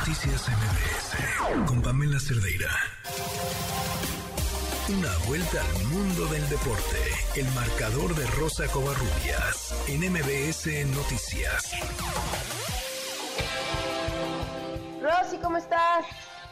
Noticias MBS con Pamela Cerdeira. Una vuelta al mundo del deporte. El marcador de Rosa Covarrubias en MBS Noticias. Rosy, ¿cómo estás?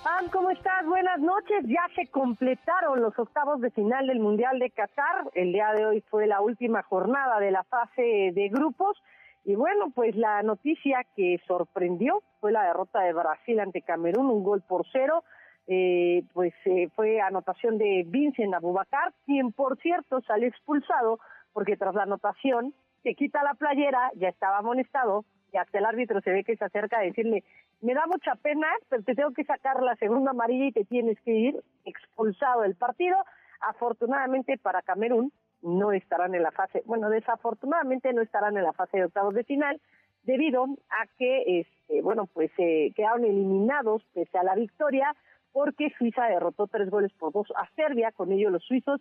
Pam, ¿cómo estás? Buenas noches. Ya se completaron los octavos de final del Mundial de Qatar. El día de hoy fue la última jornada de la fase de grupos. Y bueno, pues la noticia que sorprendió fue la derrota de Brasil ante Camerún, un gol por cero. Eh, pues eh, fue anotación de Vincent Abubakar, quien por cierto salió expulsado porque tras la anotación se quita la playera, ya estaba amonestado y hasta el árbitro se ve que se acerca a decirle, me da mucha pena, pero te tengo que sacar la segunda amarilla y te tienes que ir expulsado del partido. Afortunadamente para Camerún, no estarán en la fase, bueno, desafortunadamente no estarán en la fase de octavos de final debido a que, este, bueno, pues eh, quedaron eliminados pese a la victoria porque Suiza derrotó tres goles por dos a Serbia, con ello los suizos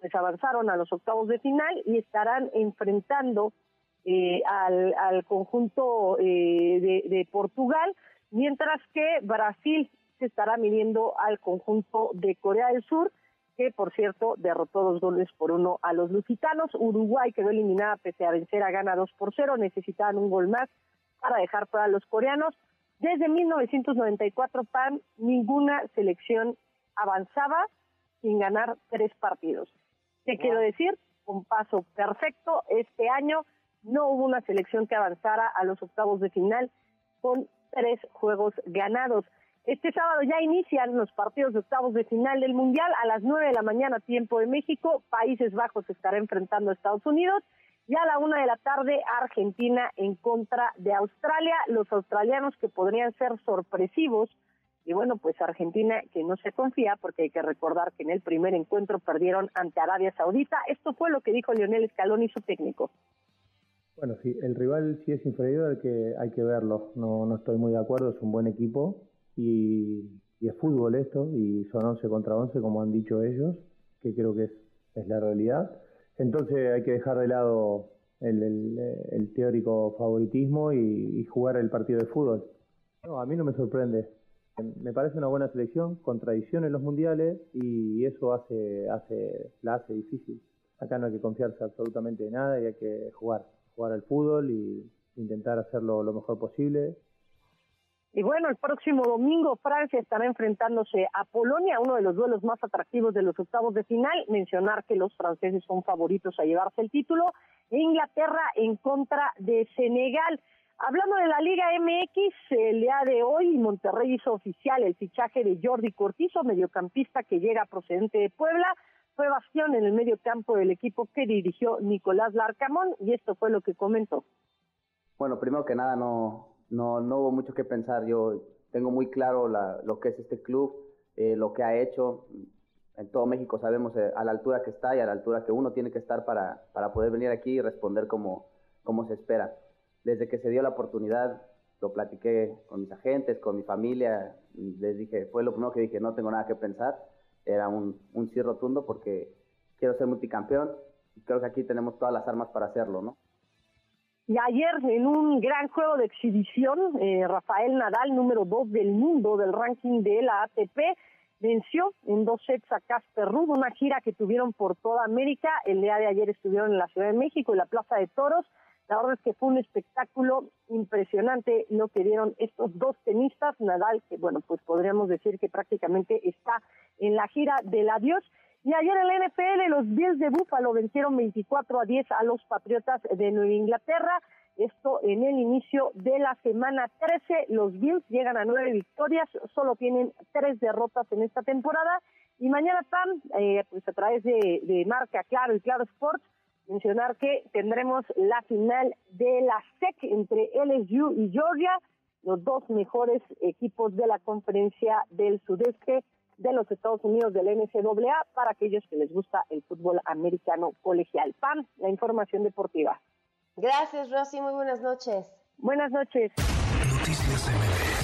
pues avanzaron a los octavos de final y estarán enfrentando eh, al, conjunto eh, de, de Portugal, mientras que Brasil se estará midiendo al conjunto de Corea del Sur que por cierto derrotó dos goles por uno a los lusitanos. Uruguay quedó eliminada pese a vencer a Gana 2 por 0, necesitaban un gol más para dejar fuera a los coreanos. Desde 1994, PAN, ninguna selección avanzaba sin ganar tres partidos. ¿Qué quiero decir? Un paso perfecto. Este año no hubo una selección que avanzara a los octavos de final con tres juegos ganados. Este sábado ya inician los partidos de octavos de final del Mundial a las 9 de la mañana, tiempo de México. Países Bajos estará enfrentando a Estados Unidos. Y a la una de la tarde, Argentina en contra de Australia. Los australianos que podrían ser sorpresivos. Y bueno, pues Argentina que no se confía porque hay que recordar que en el primer encuentro perdieron ante Arabia Saudita. Esto fue lo que dijo Lionel Scaloni, su técnico. Bueno, sí, el rival sí es inferior, al que hay que verlo. No, no estoy muy de acuerdo, es un buen equipo y, es fútbol esto, y son 11 contra 11, como han dicho ellos, que creo que es, la realidad. Entonces hay que dejar de lado el, el, teórico favoritismo y, jugar el partido de fútbol. No, a mí no me sorprende. Me parece una buena selección, con tradición en los mundiales, y eso hace, hace, la hace difícil. Acá no hay que confiarse absolutamente de nada y hay que jugar, jugar al fútbol y intentar hacerlo lo mejor posible y bueno, el próximo domingo Francia estará enfrentándose a Polonia, uno de los duelos más atractivos de los octavos de final. Mencionar que los franceses son favoritos a llevarse el título. Inglaterra en contra de Senegal. Hablando de la Liga MX, el día de hoy Monterrey hizo oficial el fichaje de Jordi Cortizo, mediocampista que llega procedente de Puebla. Fue bastión en el medio campo del equipo que dirigió Nicolás Larcamón y esto fue lo que comentó. Bueno, primero que nada, no, no, no hubo mucho que pensar. Yo tengo muy claro lo que es este club, eh, lo que ha hecho. En todo México sabemos eh, a la altura que está y a la altura que uno tiene que estar para, para poder venir aquí y responder como, como se espera. Desde que se dio la oportunidad, lo platiqué con mis agentes, con mi familia, les dije, fue lo primero que dije, no tengo nada que pensar. Era un, un sí rotundo porque quiero ser multicampeón y creo que aquí tenemos todas las armas para hacerlo, ¿no? Y ayer, en un gran juego de exhibición, eh, Rafael Nadal, número dos del mundo del ranking de la ATP, venció en dos sets a Casper Ruud, una gira que tuvieron por toda América. El día de ayer estuvieron en la Ciudad de México, en la Plaza de Toros. La verdad es que fue un espectáculo impresionante lo que dieron estos dos tenistas. Nadal, que bueno, pues podríamos decir que prácticamente está en la gira del adiós. Y ayer en la NFL los Bills de Buffalo vencieron 24 a 10 a los Patriotas de Nueva Inglaterra. Esto en el inicio de la semana 13. Los Bills llegan a nueve victorias, solo tienen tres derrotas en esta temporada. Y mañana, Pam, eh, pues a través de, de Marca Claro y Claro Sports, mencionar que tendremos la final de la SEC entre LSU y Georgia, los dos mejores equipos de la conferencia del sudeste de los Estados Unidos del NCAA para aquellos que les gusta el fútbol americano colegial. PAM, la información deportiva. Gracias, Rosy. Muy buenas noches. Buenas noches. Noticias